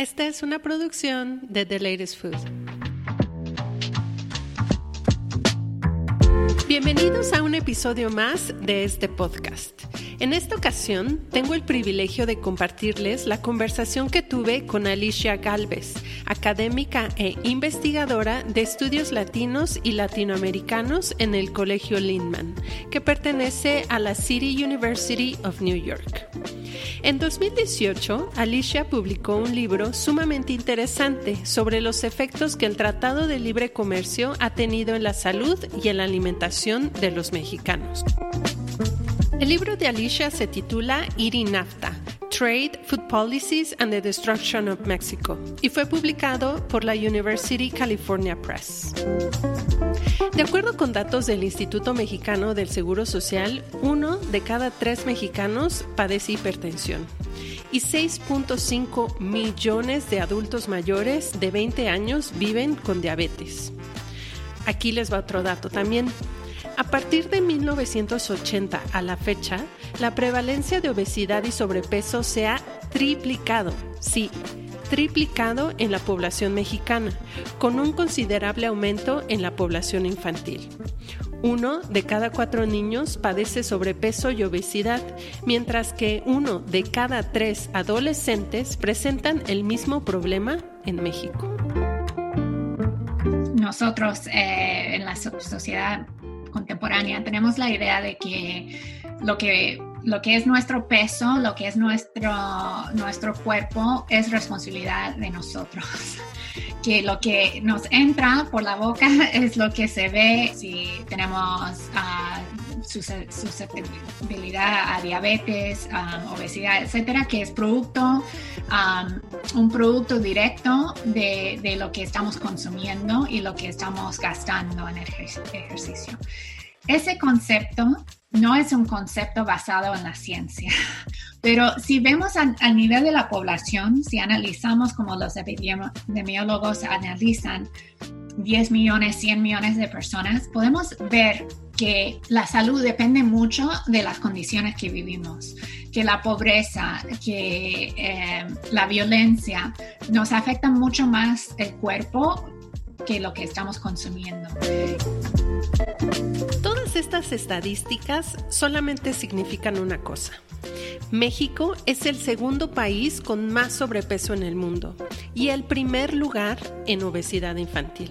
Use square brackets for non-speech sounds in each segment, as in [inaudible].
Esta es una producción de The Latest Food. Bienvenidos a un episodio más de este podcast. En esta ocasión tengo el privilegio de compartirles la conversación que tuve con Alicia Galvez, académica e investigadora de estudios latinos y latinoamericanos en el Colegio Lindman, que pertenece a la City University of New York. En 2018, Alicia publicó un libro sumamente interesante sobre los efectos que el Tratado de Libre Comercio ha tenido en la salud y en la alimentación de los mexicanos. El libro de Alicia se titula Eating NAFTA, Trade, Food Policies and the Destruction of Mexico y fue publicado por la University California Press. De acuerdo con datos del Instituto Mexicano del Seguro Social, uno de cada tres mexicanos padece hipertensión y 6.5 millones de adultos mayores de 20 años viven con diabetes. Aquí les va otro dato también. A partir de 1980 a la fecha, la prevalencia de obesidad y sobrepeso se ha triplicado, sí, triplicado en la población mexicana, con un considerable aumento en la población infantil. Uno de cada cuatro niños padece sobrepeso y obesidad, mientras que uno de cada tres adolescentes presentan el mismo problema en México. Nosotros eh, en la sociedad contemporánea tenemos la idea de que lo que, lo que es nuestro peso, lo que es nuestro, nuestro cuerpo es responsabilidad de nosotros. [laughs] Que lo que nos entra por la boca [laughs] es lo que se ve si tenemos uh, susceptibilidad a diabetes, um, obesidad, etcétera, que es producto, um, un producto directo de, de, lo que estamos consumiendo y lo que estamos gastando en el ejercicio. Ese concepto no es un concepto basado en la ciencia, [laughs] pero si vemos a, nivel de la población, si analizamos como los epidemiólogos analizan 10 millones, 100 millones de personas, podemos ver que la salud depende mucho de las condiciones que vivimos, que la pobreza, que eh, la violencia nos afecta mucho más el cuerpo que lo que estamos consumiendo. Todas estas estadísticas solamente significan una cosa. México es el segundo país con más sobrepeso en el mundo y el primer lugar en obesidad infantil.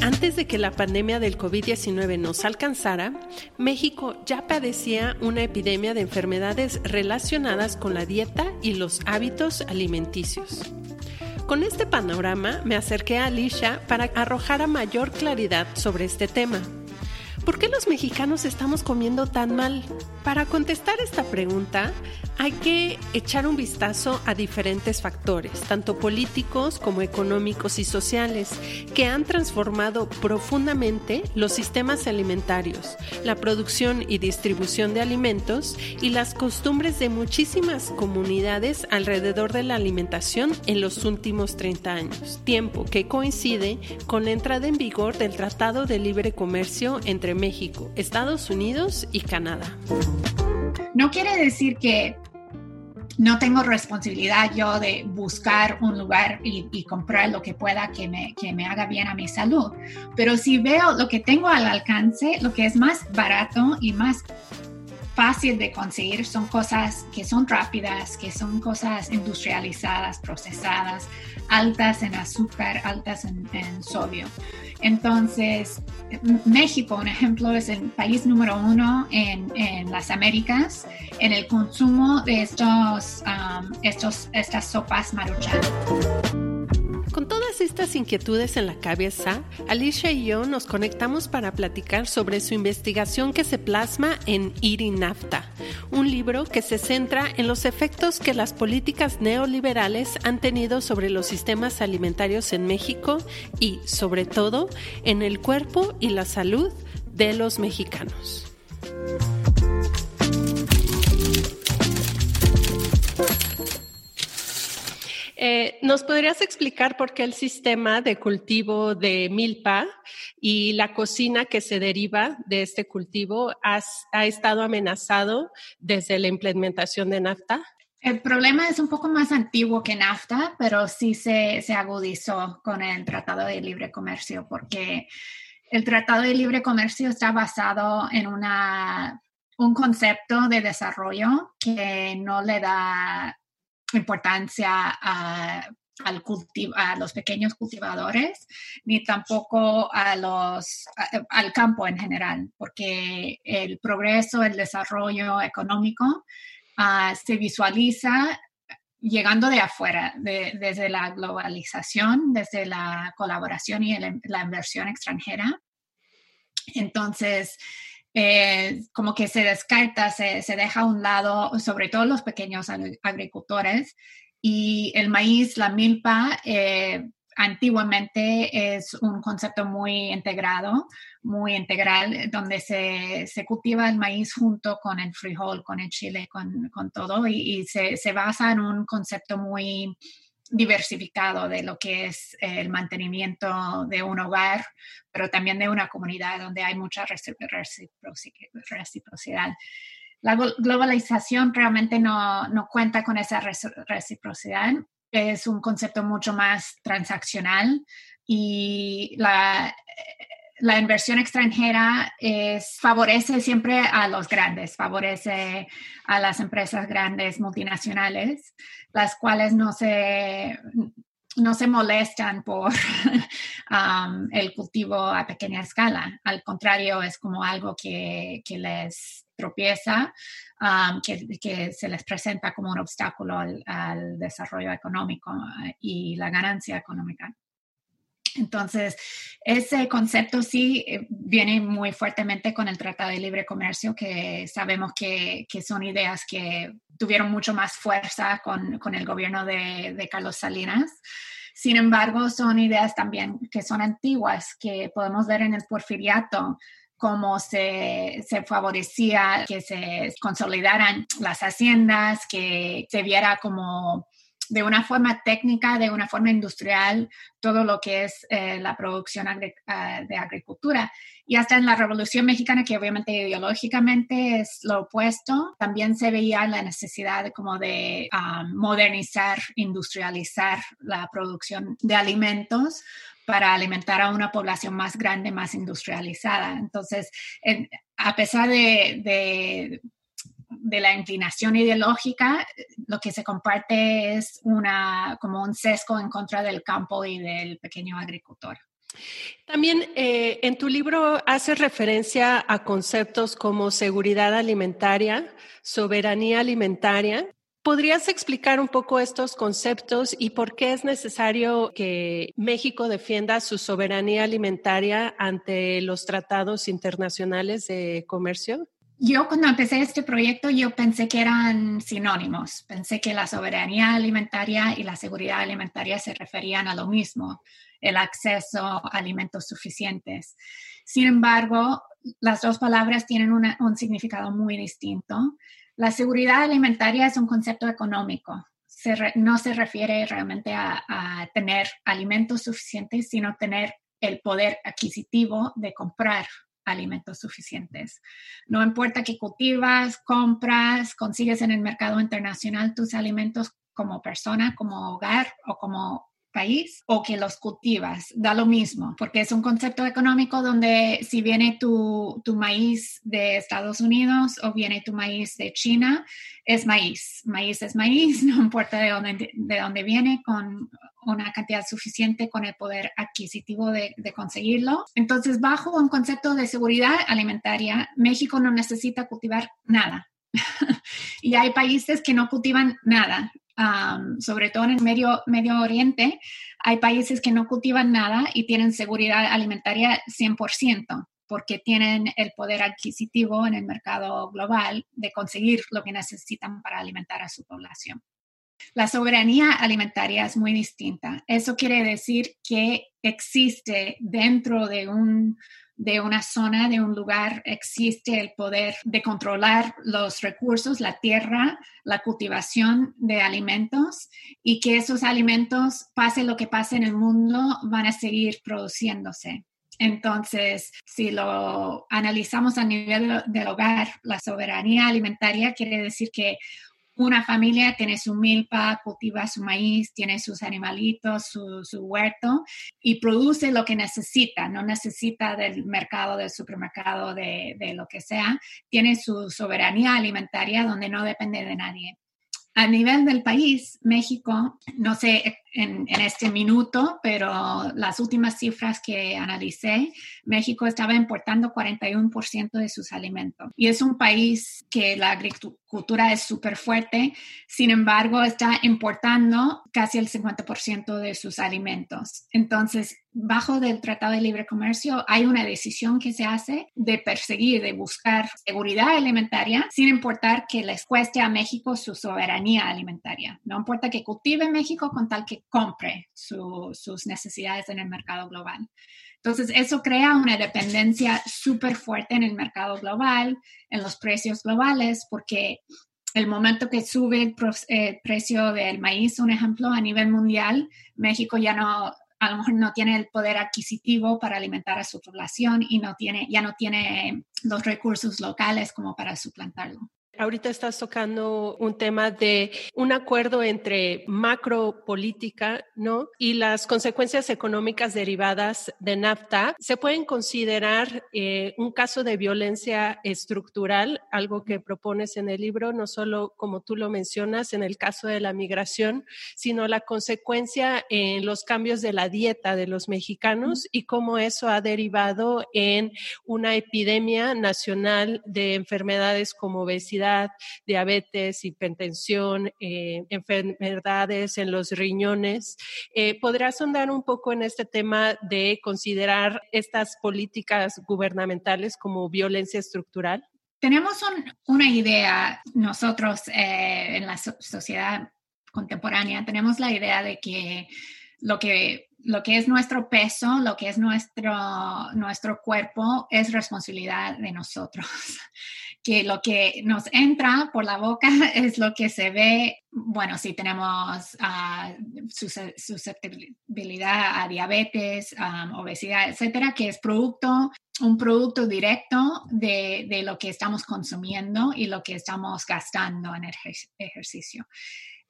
Antes de que la pandemia del COVID-19 nos alcanzara, México ya padecía una epidemia de enfermedades relacionadas con la dieta y los hábitos alimenticios. Con este panorama me acerqué a Alicia para arrojar a mayor claridad sobre este tema. ¿Por qué los mexicanos estamos comiendo tan mal? Para contestar esta pregunta, hay que echar un vistazo a diferentes factores, tanto políticos como económicos y sociales, que han transformado profundamente los sistemas alimentarios, la producción y distribución de alimentos y las costumbres de muchísimas comunidades alrededor de la alimentación en los últimos 30 años, tiempo que coincide con la entrada en vigor del Tratado de Libre Comercio entre México, Estados Unidos y Canadá. No quiere decir que no tengo responsabilidad yo de buscar un lugar y, comprar lo que pueda que me, que me haga bien a mi salud. Pero si veo lo que tengo al alcance, lo que es más barato y más fácil de conseguir, son cosas que son rápidas, que son cosas industrializadas, procesadas, altas en azúcar, altas en, sodio. Entonces, México, un ejemplo, es el país número uno en, en las Américas en el consumo de estos, um, estos, estas sopas maruchan. Estas inquietudes en la cabeza, Alicia y yo nos conectamos para platicar sobre su investigación que se plasma en Nafta, un libro que se centra en los efectos que las políticas neoliberales han tenido sobre los sistemas alimentarios en México y, sobre todo, en el cuerpo y la salud de los mexicanos. Eh, ¿Nos podrías explicar por qué el sistema de cultivo de milpa y la cocina que se deriva de este cultivo ha estado amenazado desde la implementación de NAFTA? El problema es un poco más antiguo que NAFTA, pero sí se, agudizó con el Tratado de Libre Comercio, porque el Tratado de Libre Comercio está basado en un concepto de desarrollo que no le da importancia a, al a los pequeños cultivadores, ni tampoco a los, al campo en general, porque el progreso, el desarrollo económico ah, se visualiza llegando de afuera, desde la globalización, desde la colaboración y la inversión extranjera. Entonces, eh, como que se descarta, se, se, deja a un lado, sobre todo los pequeños agricultores. Y el maíz, la milpa, eh, antiguamente es un concepto muy integrado, muy integral, donde se, se, cultiva el maíz junto con el frijol, con el chile, con, con todo, y, y se, se, basa en un concepto muy diversificado de lo que es el mantenimiento de un hogar, pero también de una comunidad donde hay mucha reciprocidad. La globalización realmente no, no cuenta con esa reciprocidad, es un concepto mucho más transaccional y la, la inversión extranjera favorece siempre a los grandes, favorece a las empresas grandes multinacionales, las cuales no se, no se molestan por [laughs] um, el cultivo a pequeña escala. Al contrario, es como algo que, les tropieza, um, que, se les presenta como un obstáculo al desarrollo económico y la ganancia económica. Entonces, ese concepto sí eh, viene muy fuertemente con el Tratado de Libre Comercio, que sabemos que, son ideas que tuvieron mucho más fuerza con, el gobierno de, Carlos Salinas. Sin embargo, son ideas también que son antiguas, que podemos ver en el porfiriato, cómo se, se, favorecía que se consolidaran las haciendas, que se viera como de una forma técnica, de una forma industrial, todo lo que es eh, la producción ah, de agricultura. Y hasta en la Revolución Mexicana, que obviamente ideológicamente es lo opuesto, también se veía la necesidad de, como de ah, modernizar, industrializar la producción de alimentos para alimentar a una población más grande, más industrializada. Entonces, a pesar de la inclinación ideológica, lo que se comparte es una, como un sesgo en contra del campo y del pequeño agricultor. También eh, en tu libro haces referencia a conceptos como seguridad alimentaria, soberanía alimentaria. ¿Podrías explicar un poco estos conceptos y por qué es necesario que México defienda su soberanía alimentaria ante los tratados internacionales de comercio? Yo cuando empecé este proyecto, yo pensé que eran sinónimos. Pensé que la soberanía alimentaria y la seguridad alimentaria se referían a lo mismo, el acceso a alimentos suficientes. Sin embargo, las dos palabras tienen un significado muy distinto. La seguridad alimentaria es un concepto económico. no se refiere realmente a, a tener alimentos suficientes, sino tener el poder adquisitivo de comprar alimentos suficientes. No importa que cultivas, compras, consigues en el mercado internacional tus alimentos como persona, como hogar o como país o que los cultivas, da lo mismo, porque es un concepto económico donde si viene tu, tu maíz de Estados Unidos o viene tu maíz de China, es maíz. Maíz es maíz, [laughs] no importa de dónde, de dónde viene, con una cantidad suficiente con el poder adquisitivo de, de, conseguirlo. Entonces, bajo un concepto de seguridad alimentaria, México no necesita cultivar nada. [laughs] y hay países que no cultivan nada. Sobre todo en el medio, medio Oriente, hay países que no cultivan nada y tienen seguridad alimentaria 100% porque tienen el poder adquisitivo en el mercado global de conseguir lo que necesitan para alimentar a su población. La soberanía alimentaria es muy distinta. Eso quiere decir que existe dentro de un de una zona, de un lugar, existe el poder de controlar los recursos, la tierra, la cultivación de alimentos y que esos alimentos, pase lo que pase en el mundo, van a seguir produciéndose. Entonces, si lo analizamos a nivel del hogar, la soberanía alimentaria quiere decir que una familia tiene su milpa, cultiva su maíz, tiene sus animalitos, su, huerto y produce lo que necesita, no necesita del mercado, del supermercado, de, de lo que sea, tiene su soberanía alimentaria donde no depende de nadie. A nivel del país, México, no sé en, este minuto, pero las últimas cifras que analicé, México estaba importando 41% de sus alimentos. Y es un país que la agricultura es súper fuerte, sin embargo, está importando casi el 50% de sus alimentos. Entonces, bajo del Tratado de Libre Comercio hay una decisión que se hace de perseguir, de buscar seguridad alimentaria, sin importar que les cueste a México su soberanía alimentaria. No importa que cultive México con tal que compre sus necesidades en el mercado global. Entonces, eso crea una dependencia súper fuerte en el mercado global, en los precios globales, porque el momento que sube el, precio del maíz, un ejemplo, a nivel mundial, México ya no, a lo mejor no tiene el poder adquisitivo para alimentar a su población y no tiene, ya no tiene los recursos locales como para suplantarlo. Ahorita estás tocando un tema de un acuerdo entre macropolítica, ¿no? Y las consecuencias económicas derivadas de NAFTA. ¿Se pueden considerar eh, un caso de violencia estructural, algo que propones en el libro, no solo como tú lo mencionas en el caso de la migración, sino la consecuencia en los cambios de la dieta de los mexicanos y cómo eso ha derivado en una epidemia nacional de enfermedades como obesidad? Diabetes, hipertensión, eh, enfermedades en los riñones. Eh, ¿Podrás ahondar un poco en este tema de considerar estas políticas gubernamentales como violencia estructural? Tenemos una idea nosotros eh, en la sociedad contemporánea, tenemos la idea de que lo que lo que es nuestro peso, lo que es nuestro, nuestro cuerpo, es responsabilidad de nosotros. Que lo que nos entra por la boca [laughs] es lo que se ve, bueno, si tenemos uh, susceptibilidad a diabetes, um, obesidad, etcétera, que es producto, un producto directo de, de, lo que estamos consumiendo y lo que estamos gastando en el ejercicio.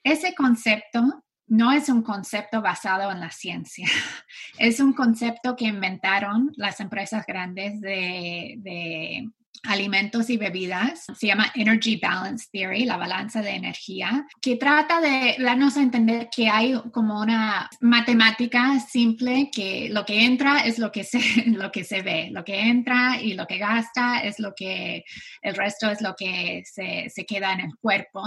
Ese concepto no es un concepto basado en la ciencia, [laughs] es un concepto que inventaron las empresas grandes de, alimentos y bebidas. Se llama Energy Balance Theory, la balanza de energía, que trata de darnos a entender que hay como una matemática simple que lo que entra es lo que se, [laughs] lo que se ve, lo que entra y lo que gasta es lo que, el resto es lo que se, se queda en el cuerpo.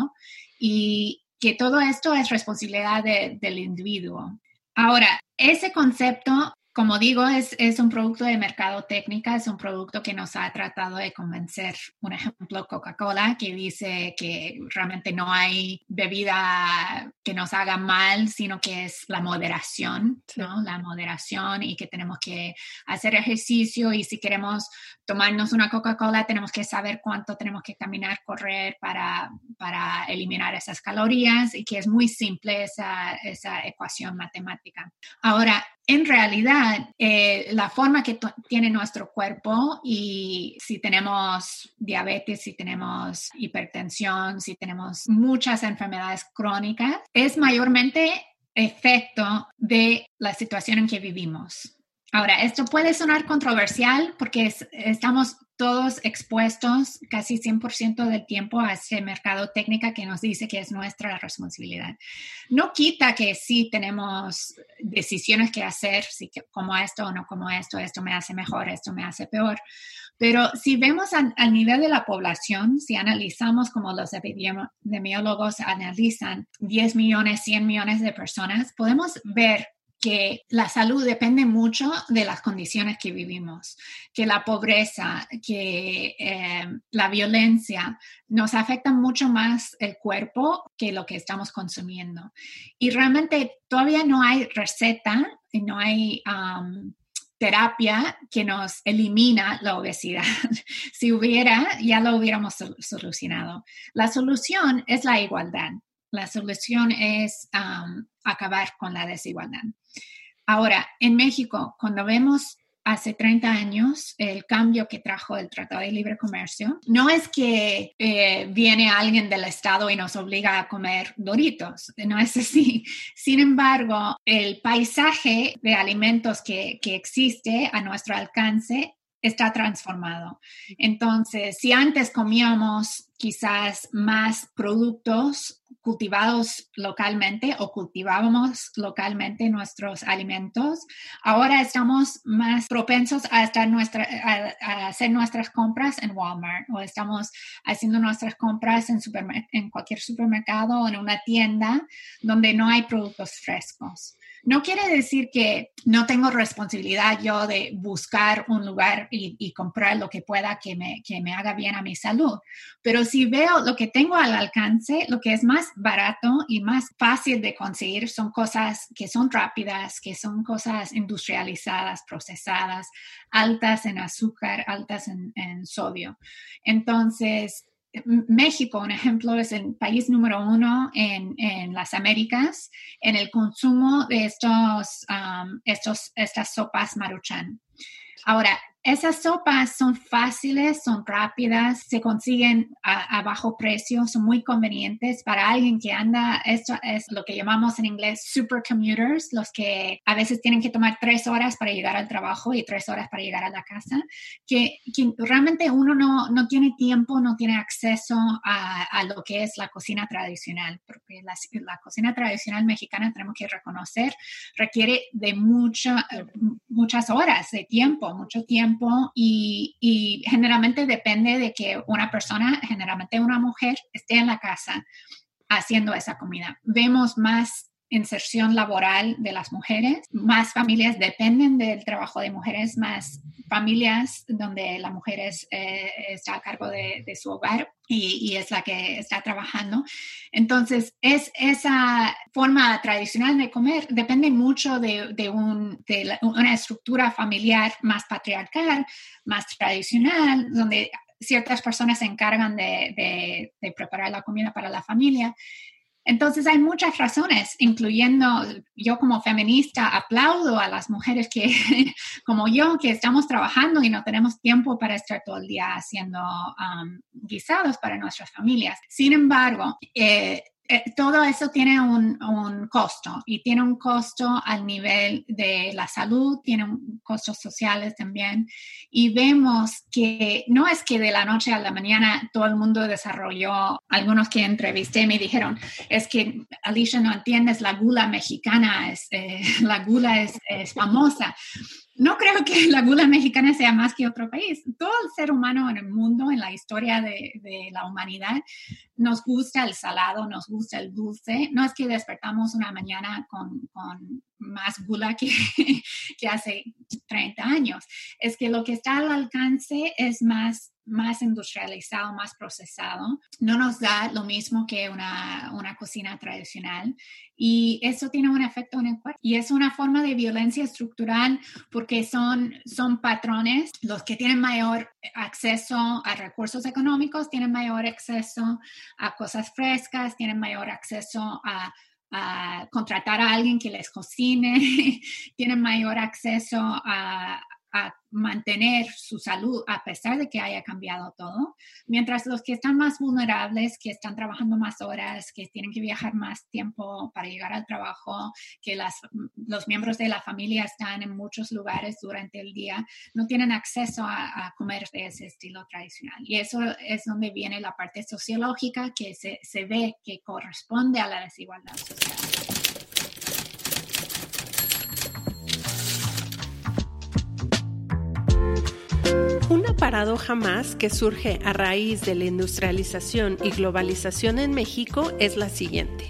Y, que todo esto es responsabilidad del individuo. Ahora, ese concepto como digo, es, es, un producto de mercado técnica, es un producto que nos ha tratado de convencer. Un ejemplo, Coca-Cola, que dice que realmente no hay bebida que nos haga mal, sino que es la moderación, ¿no? La moderación y que tenemos que hacer ejercicio y si queremos tomarnos una Coca-Cola, tenemos que saber cuánto tenemos que caminar, correr para, para eliminar esas calorías y que es muy simple esa, esa ecuación matemática. Ahora, en realidad, eh, la forma que tiene nuestro cuerpo y si tenemos diabetes, si tenemos hipertensión, si tenemos muchas enfermedades crónicas, es mayormente efecto de la situación en que vivimos. Ahora, esto puede sonar controversial porque estamos todos expuestos casi 100% del tiempo a ese mercado técnica que nos dice que es nuestra responsabilidad. No quita que sí tenemos decisiones que hacer, sí, como esto o no como esto, esto me hace mejor, esto me hace peor. Pero si vemos al nivel de la población, si analizamos como los epidemiólogos analizan 10 millones, 100 millones de personas, podemos ver que la salud depende mucho de las condiciones que vivimos, que la pobreza, que eh, la violencia nos afecta mucho más el cuerpo que lo que estamos consumiendo. Y realmente todavía no hay receta no hay terapia que nos elimina la obesidad. [laughs] si hubiera, ya lo hubiéramos solucionado. La solución es la igualdad. La solución es acabar con la desigualdad. Ahora, en México, cuando vemos hace 30 años el cambio que trajo el Tratado de Libre Comercio, no es que eh, viene alguien del Estado y nos obliga a comer doritos, no es así. Sin embargo, el paisaje de alimentos que, que existe a nuestro alcance está transformado. Entonces, si antes comíamos quizás más productos cultivados localmente o cultivábamos localmente nuestros alimentos, ahora estamos más propensos a, estar nuestra, a, hacer nuestras compras en Walmart o estamos haciendo nuestras compras en, en cualquier supermercado o en una tienda donde no hay productos frescos. No quiere decir que no tengo responsabilidad yo de buscar un lugar y, comprar lo que pueda que me, que me haga bien a mi salud, pero si veo lo que tengo al alcance, lo que es más barato y más fácil de conseguir son cosas que son rápidas, que son cosas industrializadas, procesadas, altas en azúcar, altas en, en sodio. Entonces, México, un ejemplo, es el país número uno en, en las Américas en el consumo de estos, estos, estas sopas maruchan. Ahora, esas sopas son fáciles, son rápidas, se consiguen a, bajo precio, son muy convenientes para alguien que anda, esto es lo que llamamos en inglés super commuters, los que a veces tienen que tomar tres horas para llegar al trabajo y tres horas para llegar a la casa, que, realmente uno no, no, tiene tiempo, no tiene acceso a, a, lo que es la cocina tradicional, porque la, la, cocina tradicional mexicana tenemos que reconocer, requiere de mucha, muchas horas de tiempo, mucho tiempo y, generalmente depende de que una persona, generalmente una mujer, esté en la casa haciendo esa comida. Vemos más inserción laboral de las mujeres, más familias dependen del trabajo de mujeres, más familias donde la mujer eh, está a cargo de, su hogar y, es la que está trabajando. Entonces, es esa forma tradicional de comer. Depende mucho de, una estructura familiar más patriarcal, más tradicional, donde ciertas personas se encargan de, preparar la comida para la familia entonces hay muchas razones, incluyendo yo como feminista aplaudo a las mujeres que, [laughs] como yo, que estamos trabajando y no tenemos tiempo para estar todo el día haciendo um, guisados para nuestras familias. Sin embargo, eh, eh, todo eso tiene un, costo y tiene un costo al nivel de la salud, tiene un costos sociales también. Y vemos que no es que de la noche a la mañana todo el mundo desarrolló, algunos que entrevisté me dijeron, es que Alicia no entiendes, la gula mexicana, eh, [laughs] la gula es, es famosa no creo que la gula mexicana sea más que otro país. Todo el ser humano en el mundo, en la historia de, la humanidad, nos gusta el salado, nos gusta el dulce. No es que despertamos una mañana con, más gula que, [laughs] hace 30 años. Es que lo que está al alcance es más más industrializado, más procesado, no nos da lo mismo que una, una, cocina tradicional. Y eso tiene un efecto en el cuerpo. Y es una forma de violencia estructural porque son, son patrones, los que tienen mayor acceso a recursos económicos tienen mayor acceso a cosas frescas, tienen mayor acceso a a contratar a alguien que les cocine, [laughs] tienen mayor acceso a, a mantener su salud a pesar de que haya cambiado todo, mientras los que están más vulnerables, que están trabajando más horas, que tienen que viajar más tiempo para llegar al trabajo, que las, los miembros de la familia están en muchos lugares durante el día, no tienen acceso a, comer de ese estilo tradicional. Y eso es donde viene la parte sociológica que se, se ve que corresponde a la desigualdad social. Paradoja más que surge a raíz de la industrialización y globalización en México es la siguiente.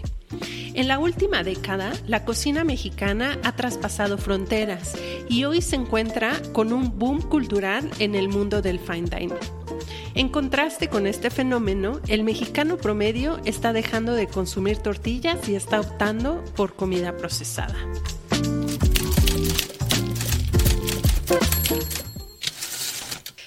En la última década, la cocina mexicana ha traspasado fronteras y hoy se encuentra con un boom cultural en el mundo del fine dining. En contraste con este fenómeno, el mexicano promedio está dejando de consumir tortillas y está optando por comida procesada.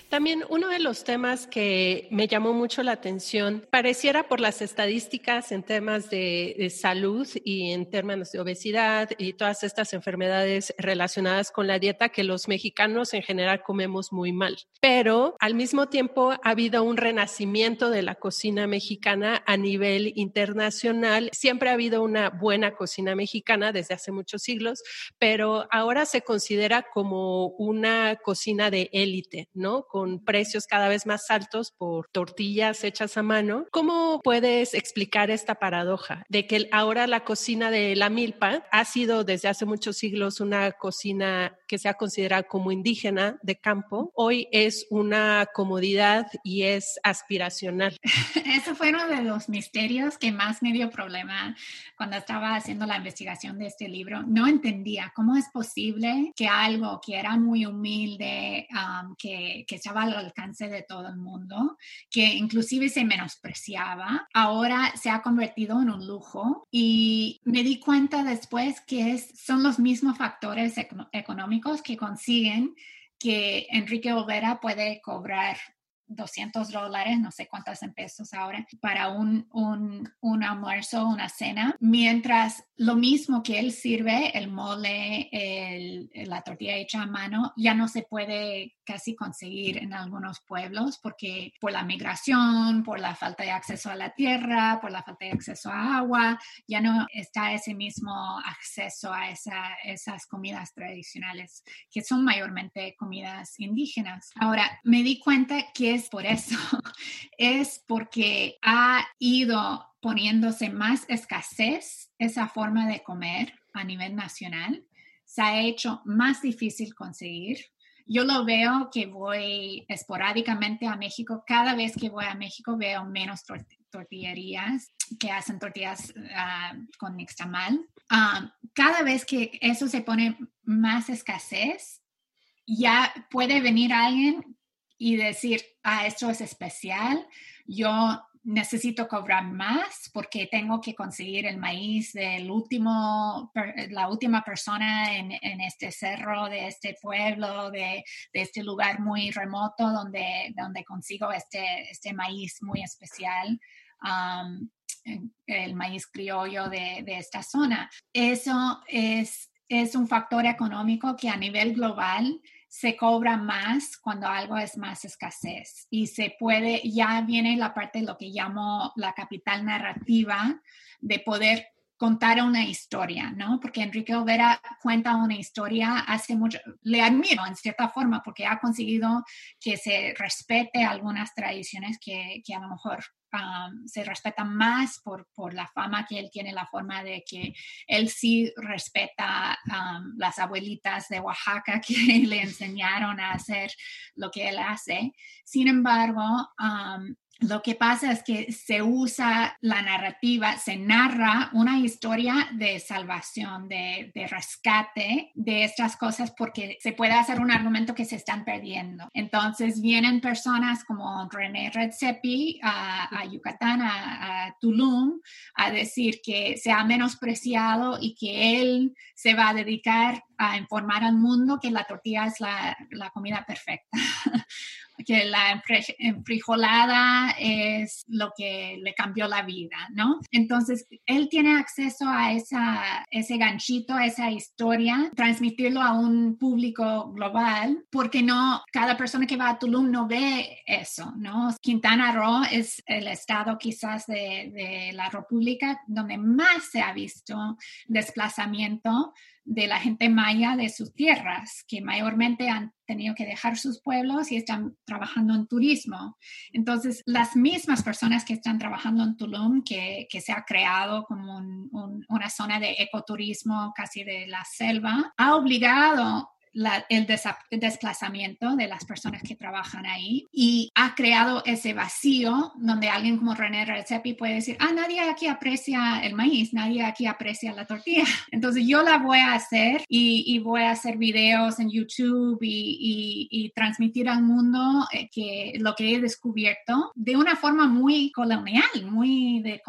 También uno de los temas que me llamó mucho la atención, pareciera por las estadísticas en temas de, salud y en términos de obesidad y todas estas enfermedades relacionadas con la dieta que los mexicanos en general comemos muy mal. Pero al mismo tiempo ha habido un renacimiento de la cocina mexicana a nivel internacional. Siempre ha habido una buena cocina mexicana desde hace muchos siglos, pero ahora se considera como una cocina de élite, ¿no? Precios cada vez más altos por tortillas hechas a mano. ¿Cómo puedes explicar esta paradoja de que ahora la cocina de la milpa ha sido desde hace muchos siglos una cocina que se ha considerado como indígena de campo? Hoy es una comodidad y es aspiracional. [laughs] Eso fue uno de los misterios que más me dio problema cuando estaba haciendo la investigación de este libro. No entendía cómo es posible que algo que era muy humilde, um, que, que estaba al alcance de todo el mundo, que inclusive se menospreciaba, ahora se ha convertido en un lujo y me di cuenta después que es, son los mismos factores económicos que consiguen que Enrique Olvera puede cobrar 200 dólares, no sé cuántos en pesos ahora, para un, un, un almuerzo, una cena, mientras lo mismo que él sirve, el mole, la tortilla hecha a mano, ya no se puede casi conseguir en algunos pueblos porque por la migración, por la falta de acceso a la tierra, por la falta de acceso a agua, ya no está ese mismo acceso a esa, esas comidas tradicionales que son mayormente comidas indígenas. Ahora, me di cuenta que es por eso, [laughs] es porque ha ido poniéndose más escasez esa forma de comer a nivel nacional, se ha hecho más difícil conseguir. Yo lo veo que voy esporádicamente a México. Cada vez que voy a México veo menos tortillerías que hacen tortillas uh, con nixtamal. Ah, cada vez que eso se pone más escasez, ya puede venir alguien y decir, ah, esto es especial, yo necesito cobrar más porque tengo que conseguir el maíz del último, la última persona en, este cerro, de este pueblo, de, este lugar muy remoto donde, donde consigo este, este maíz muy especial. el maíz criollo de, de, esta zona. Eso es, es un factor económico que a nivel global se cobra más cuando algo es más escasez y se puede, ya viene la parte de lo que llamo la capital narrativa, de poder contar una historia, ¿no? Porque Enrique Olvera cuenta una historia hace mucho, le admiro en cierta forma porque ha conseguido que se respete algunas tradiciones que, que a lo mejor se respeta más por, por, la fama que él tiene, la forma de que él sí respeta las abuelitas de Oaxaca [laughs] que le enseñaron a hacer lo que él hace. Sin embargo, lo que pasa es que se usa la narrativa, se narra una historia de salvación, de, rescate de estas cosas porque se puede hacer un argumento que se están perdiendo. Entonces vienen personas como René Redzepi a, Yucatán, a, Tulum, a decir que se ha menospreciado y que él se va a dedicar a informar al mundo que la tortilla es la, la comida perfecta. [laughs] que la enfrijolada es lo que le cambió la vida, ¿no? Entonces, él tiene acceso a esa, ese ganchito, a esa historia, transmitirlo a un público global, porque no, cada persona que va a Tulum no ve eso, ¿no? Quintana Roo es el estado quizás de, de la República donde más se ha visto desplazamiento de la gente maya de sus tierras, que mayormente han tenido que dejar sus pueblos y están trabajando en turismo. Entonces, las mismas personas que están trabajando en Tulum, que, se ha creado como una zona de ecoturismo casi de la selva, ha obligado el, desplazamiento de las personas que trabajan ahí y ha creado ese vacío donde alguien como René Redzepi puede decir, ah, nadie aquí aprecia el maíz, nadie aquí aprecia la tortilla. [laughs] Entonces yo la voy a hacer y, voy a hacer videos en YouTube y, transmitir al mundo eh, que lo que he descubierto de una forma muy colonial, muy de,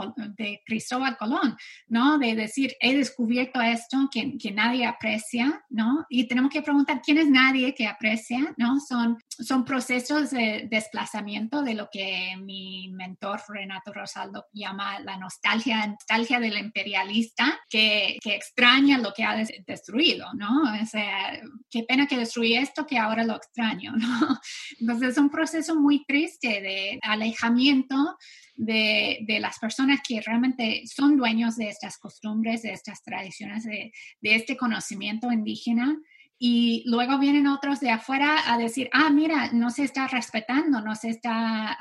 Cristóbal Colón, ¿no? De decir, he descubierto esto que, nadie aprecia, ¿no? Y tenemos que quién es nadie que aprecia, ¿no? Son, son procesos de desplazamiento de lo que mi mentor Renato Rosaldo llama la nostalgia, nostalgia del imperialista que, que extraña lo que ha destruido, ¿no? O sea, qué pena que destruí esto que ahora lo extraño, [laughs] ¿no? Entonces es un proceso muy triste de alejamiento de, de, las personas que realmente son dueños de estas costumbres, de estas tradiciones, de, de este conocimiento indígena y luego vienen otros de afuera a decir, ah, mira, no se está respetando, no se está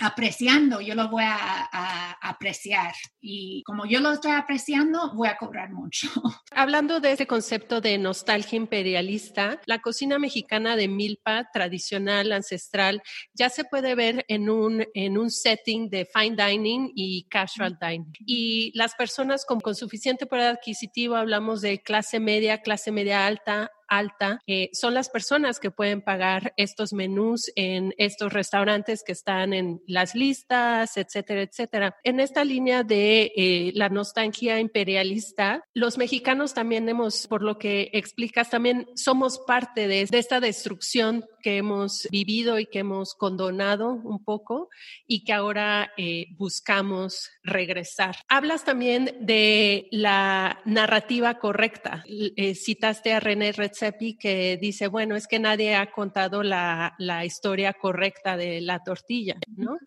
apreciando, yo lo voy a, apreciar. Y como yo lo estoy apreciando, voy a cobrar mucho. [laughs] Hablando de este concepto de nostalgia imperialista, la cocina mexicana de milpa, tradicional, ancestral, ya se puede ver en un, en un setting de fine dining y casual dining. Y las personas con, con suficiente poder adquisitivo, hablamos de clase media, clase media alta, alta eh, son las personas que pueden pagar estos menús en estos restaurantes que están en las listas, etcétera, etcétera. En esta línea de eh, la nostalgia imperialista, los mexicanos también hemos, por lo que explicas, también somos parte de, esta destrucción que hemos vivido y que hemos condonado un poco y que ahora eh, buscamos regresar. Hablas también de la narrativa correcta. citaste a René Redzepi que dice, bueno, es que nadie ha contado la, la historia correcta de la tortilla, ¿no?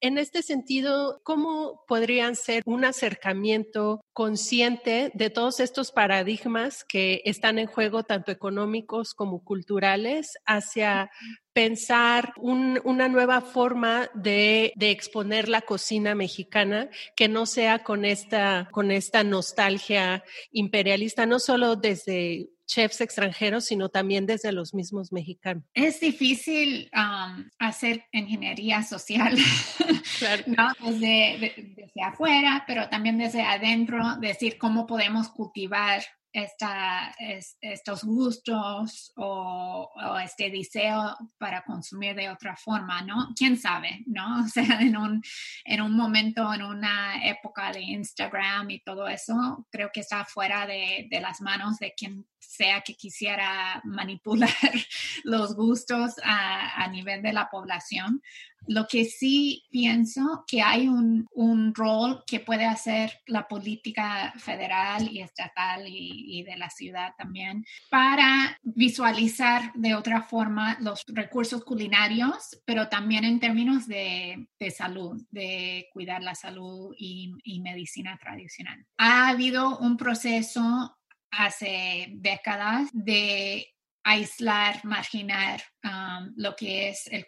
En este sentido, ¿cómo podrían ser un acercamiento consciente de todos estos paradigmas que están en juego, tanto económicos como culturales, hacia pensar una nueva forma de, de, exponer la cocina mexicana que no sea con esta, con esta nostalgia imperialista, no solo desde chefs extranjeros, sino también desde los mismos mexicanos. Es difícil um, hacer ingeniería social, [laughs] ¿no? desde, desde afuera, pero también desde adentro, decir cómo podemos cultivar esta, estos gustos o, este deseo para consumir de otra forma, ¿no? ¿Quién sabe, no? [laughs] O sea, en un, en un momento, en una época de Instagram y todo eso, creo que está fuera de, de las manos de quien sea que quisiera [laughs] manipular los gustos a, a nivel de la población. Lo que sí pienso que hay un, un, rol que puede hacer la política federal y estatal y, de la ciudad también para visualizar de otra forma los recursos culinarios, pero también en términos de, de salud, de cuidar la salud y, y medicina tradicional. Ha habido un proceso hace décadas de aislar, marginar um, lo que es el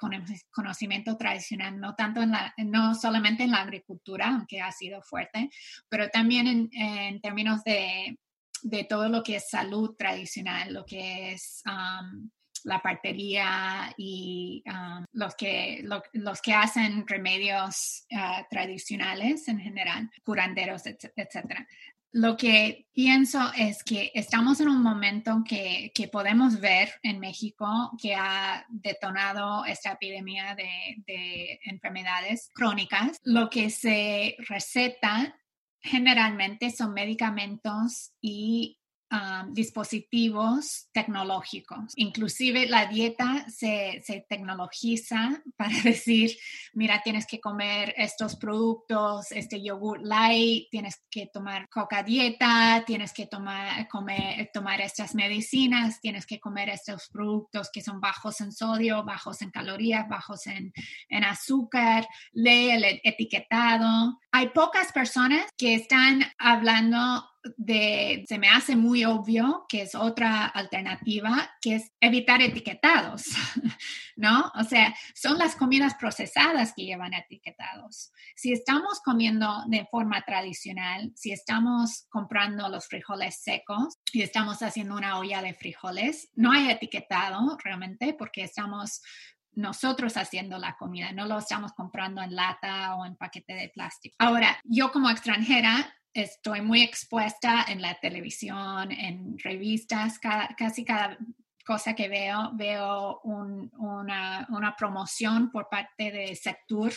conocimiento tradicional, no tanto en la, no solamente en la agricultura, aunque ha sido fuerte, pero también en, términos de, de, todo lo que es salud tradicional, lo que es um, la partería y um, los, que, los que hacen remedios uh, tradicionales en general, curanderos, etc. Lo que pienso es que estamos en un momento que, que podemos ver en México que ha detonado esta epidemia de, de enfermedades crónicas. Lo que se receta generalmente son medicamentos y um, dispositivos tecnológicos. Inclusive la dieta se, se, tecnologiza [laughs] para decir, mira, tienes que comer estos productos, este yogur light, tienes que tomar coca dieta, tienes que tomar, comer, tomar estas medicinas, tienes que comer estos productos que son bajos en sodio, bajos en calorías, bajos en, en azúcar, lee el etiquetado. Hay pocas personas que están hablando de, se me hace muy obvio que es otra alternativa, que es evitar etiquetados, [laughs] ¿no? O sea, son las comidas procesadas que llevan etiquetados. Si estamos comiendo de forma tradicional, si estamos comprando los frijoles secos y estamos haciendo una olla de frijoles, no hay etiquetado realmente porque estamos nosotros haciendo la comida, no lo estamos comprando en lata o en paquete de plástico. Ahora, yo como extranjera estoy muy expuesta en la televisión, en revistas, casi cada cosa que veo, veo una, promoción por parte del sector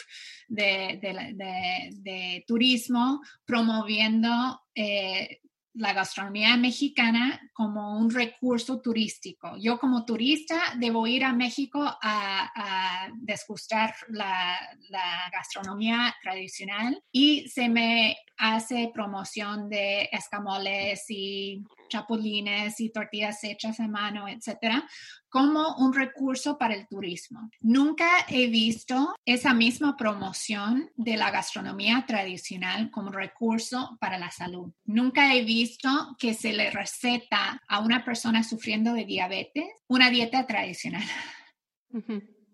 de, turismo promoviendo eh, la gastronomía mexicana como un recurso turístico. Yo como turista debo ir a México a, a desgustar la, la, gastronomía tradicional y se me hace promoción de escamoles y chapulines y tortillas hechas a mano, etcétera, como un recurso para el turismo. Nunca he visto esa misma promoción de la gastronomía tradicional como recurso para la salud. Nunca he visto que se le receta a una persona sufriendo de diabetes una dieta tradicional.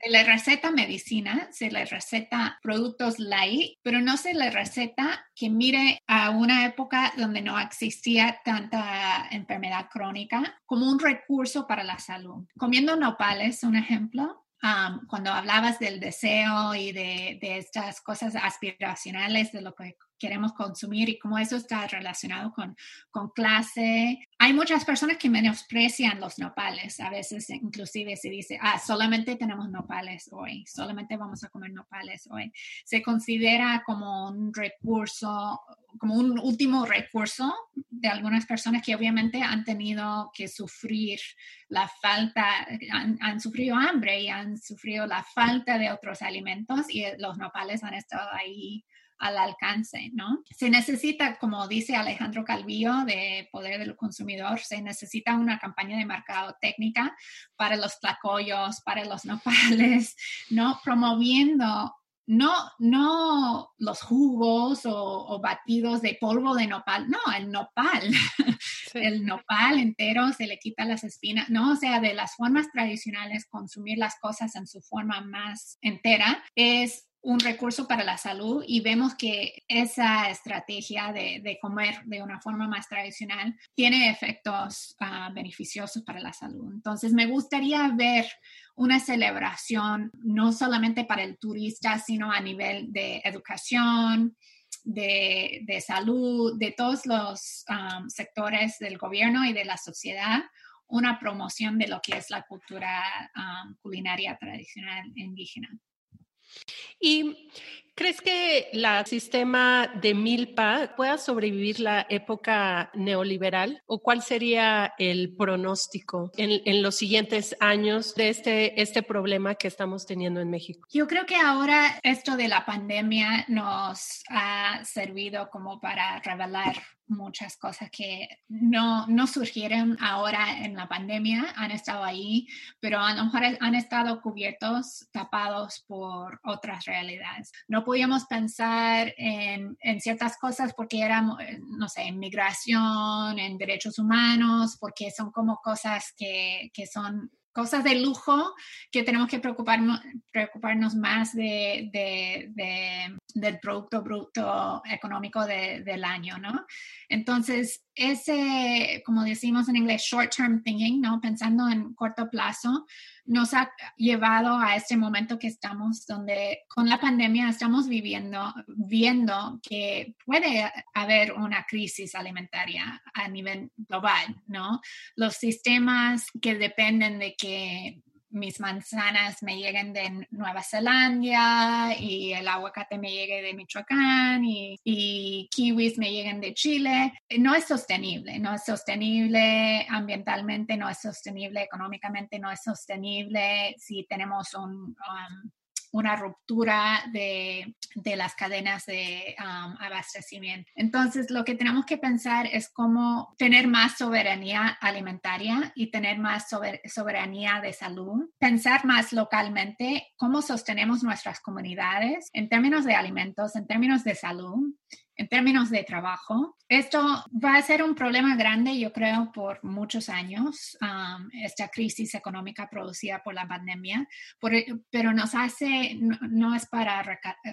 Se le receta medicina, se le receta productos light, pero no se le receta que mire a una época donde no existía tanta enfermedad crónica como un recurso para la salud. Comiendo nopales, un ejemplo, cuando hablabas del deseo y de, de, estas cosas aspiracionales, de lo que queremos consumir y cómo eso está relacionado con, con clase. Hay muchas personas que menosprecian los nopales. A veces inclusive se dice, ah, solamente tenemos nopales hoy, solamente vamos a comer nopales hoy. Se considera como un recurso, como un último recurso de algunas personas que obviamente han tenido que sufrir la falta, han, han sufrido hambre y han sufrido la falta de otros alimentos y los nopales han estado ahí al alcance, ¿no? Se necesita, como dice Alejandro Calvillo de Poder del Consumidor, se necesita una campaña de mercado técnica para los tlacoyos, para los [laughs] nopales, ¿no? Promoviendo no, no los jugos o, batidos de polvo de nopal, no, el nopal, el nopal entero se le quita las espinas, no, o sea, de las formas tradicionales, consumir las cosas en su forma más entera es un recurso para la salud y vemos que esa estrategia de, comer de una forma más tradicional tiene efectos ah, beneficiosos para la salud. Entonces, me gustaría ver una celebración no solamente para el turista, sino a nivel de educación, de, salud, de todos los ah, sectores del gobierno y de la sociedad, una promoción de lo que es la cultura ah, culinaria tradicional indígena. ¿Y crees que el sistema de milpa pueda sobrevivir la época neoliberal? ¿O cuál sería el pronóstico en, los siguientes años de este, este problema que estamos teniendo en México? Yo creo que ahora esto de la pandemia nos ha servido como para revelar muchas cosas que no, no surgieron ahora en la pandemia, han estado ahí, pero a lo mejor han estado cubiertos, tapados por otras realidades. No podíamos pensar en, en ciertas cosas porque eran, no sé, en migración, en derechos humanos, porque son como cosas que, que son cosas de lujo que tenemos que preocuparnos, preocuparnos más de, del Producto Bruto Económico del año, ¿no? Entonces, ese, como decimos en inglés, short-term thinking, ¿no? Pensando en corto plazo, nos ha llevado a este momento que estamos, donde con la pandemia estamos viviendo, viendo que puede haber una crisis alimentaria a nivel global, ¿no? Los sistemas que dependen de que mis manzanas me lleguen de Nueva Zelanda y el aguacate me llegue de Michoacán y, y, kiwis me lleguen de Chile. No es sostenible, no es sostenible ambientalmente, no es sostenible económicamente, no es sostenible si tenemos un, um, una ruptura de, las cadenas de abastecimiento. Entonces, lo que tenemos que pensar es cómo tener más soberanía alimentaria y tener más soberanía de salud, pensar más localmente cómo sostenemos nuestras comunidades en términos de alimentos, en términos de salud en términos de trabajo. Esto va a ser un problema grande, yo creo, por muchos años, um, esta crisis económica producida por la pandemia, pero nos hace, no, es para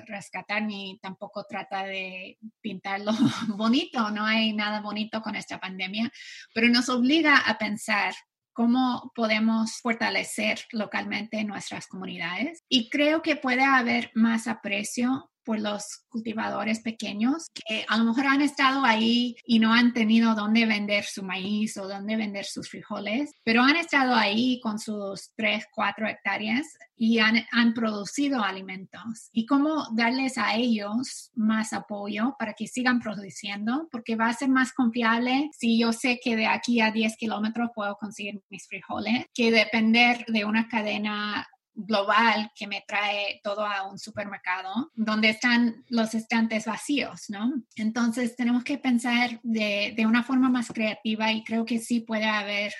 rescatar ni tampoco trata de pintarlo [laughs] bonito, no hay nada bonito con esta pandemia, pero nos obliga a pensar cómo podemos fortalecer localmente nuestras comunidades. Y creo que puede haber más aprecio por los cultivadores pequeños que a lo mejor han estado ahí y no han tenido dónde vender su maíz o dónde vender sus frijoles, pero han estado ahí con sus 3, 4 hectáreas y han, han producido alimentos. Y cómo darles a ellos más apoyo para que sigan produciendo, porque va a ser más confiable si yo sé que de aquí a 10 kilómetros puedo conseguir mis frijoles, que depender de una cadena global que me trae todo a un supermercado donde están los estantes vacíos, ¿no? Entonces tenemos que pensar de, de una forma más creativa y creo que sí puede haber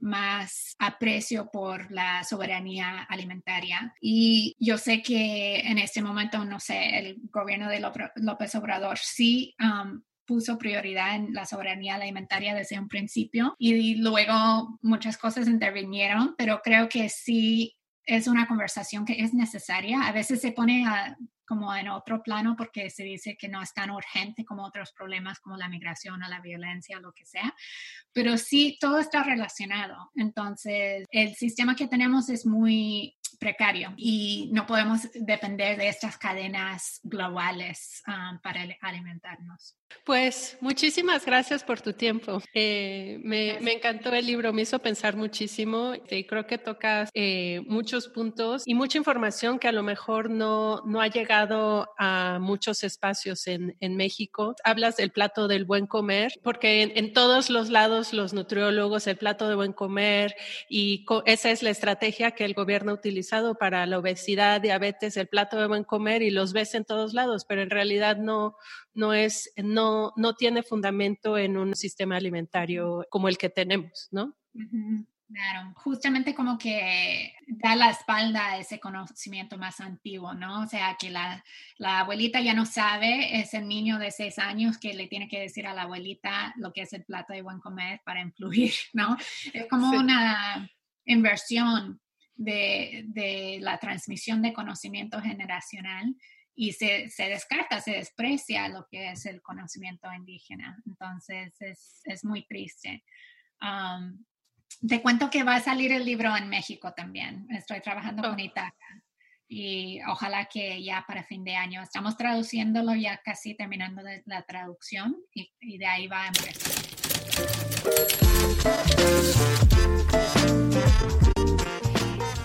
más aprecio por la soberanía alimentaria. Y yo sé que en este momento, no sé, el gobierno de López Obrador sí um, puso prioridad en la soberanía alimentaria desde un principio y luego muchas cosas intervinieron, pero creo que sí es una conversación que es necesaria. A veces se pone como en otro plano porque se dice que no es tan urgente como otros problemas como la migración o la violencia o lo que sea, pero sí todo está relacionado. Entonces, el sistema que tenemos es muy precario y no podemos depender de estas cadenas globales um, para alimentarnos. Pues muchísimas gracias por tu tiempo. Eh, me, me, encantó el libro, me hizo pensar muchísimo y creo que tocas eh, muchos puntos y mucha información que a lo mejor no, no ha llegado a muchos espacios en, en México. Hablas del plato del buen comer, porque en, en, todos los lados los nutriólogos, el plato de buen comer y esa es la estrategia que el gobierno ha utilizado para la obesidad, diabetes, el plato de buen comer y los ves en todos lados, pero en realidad no, no es, no, no tiene fundamento en un sistema alimentario como el que tenemos, ¿no? Claro, justamente como que da la espalda a ese conocimiento más antiguo, ¿no? O sea, que la, la, abuelita ya no sabe, es el niño de seis años que le tiene que decir a la abuelita lo que es el plato de buen comer para [laughs] influir, ¿no? Es como una inversión de, de, la transmisión de conocimiento generacional y se, se, descarta, se desprecia lo que es el conocimiento indígena. Entonces es, es muy triste. Um, te cuento que va a salir el libro en México también. Estoy trabajando con oh. Itaca y ojalá que ya para fin de año. Estamos traduciéndolo ya casi terminando la traducción y, y de ahí va a empezar.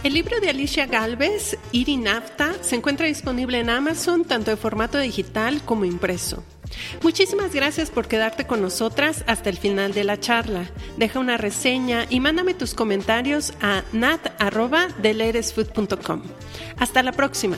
El libro de Alicia Galvez, Nafta, se encuentra disponible en Amazon tanto en formato digital como impreso. Muchísimas gracias por quedarte con nosotras hasta el final de la charla. Deja una reseña y mándame tus comentarios a nat.deleresfood.com. Hasta la próxima.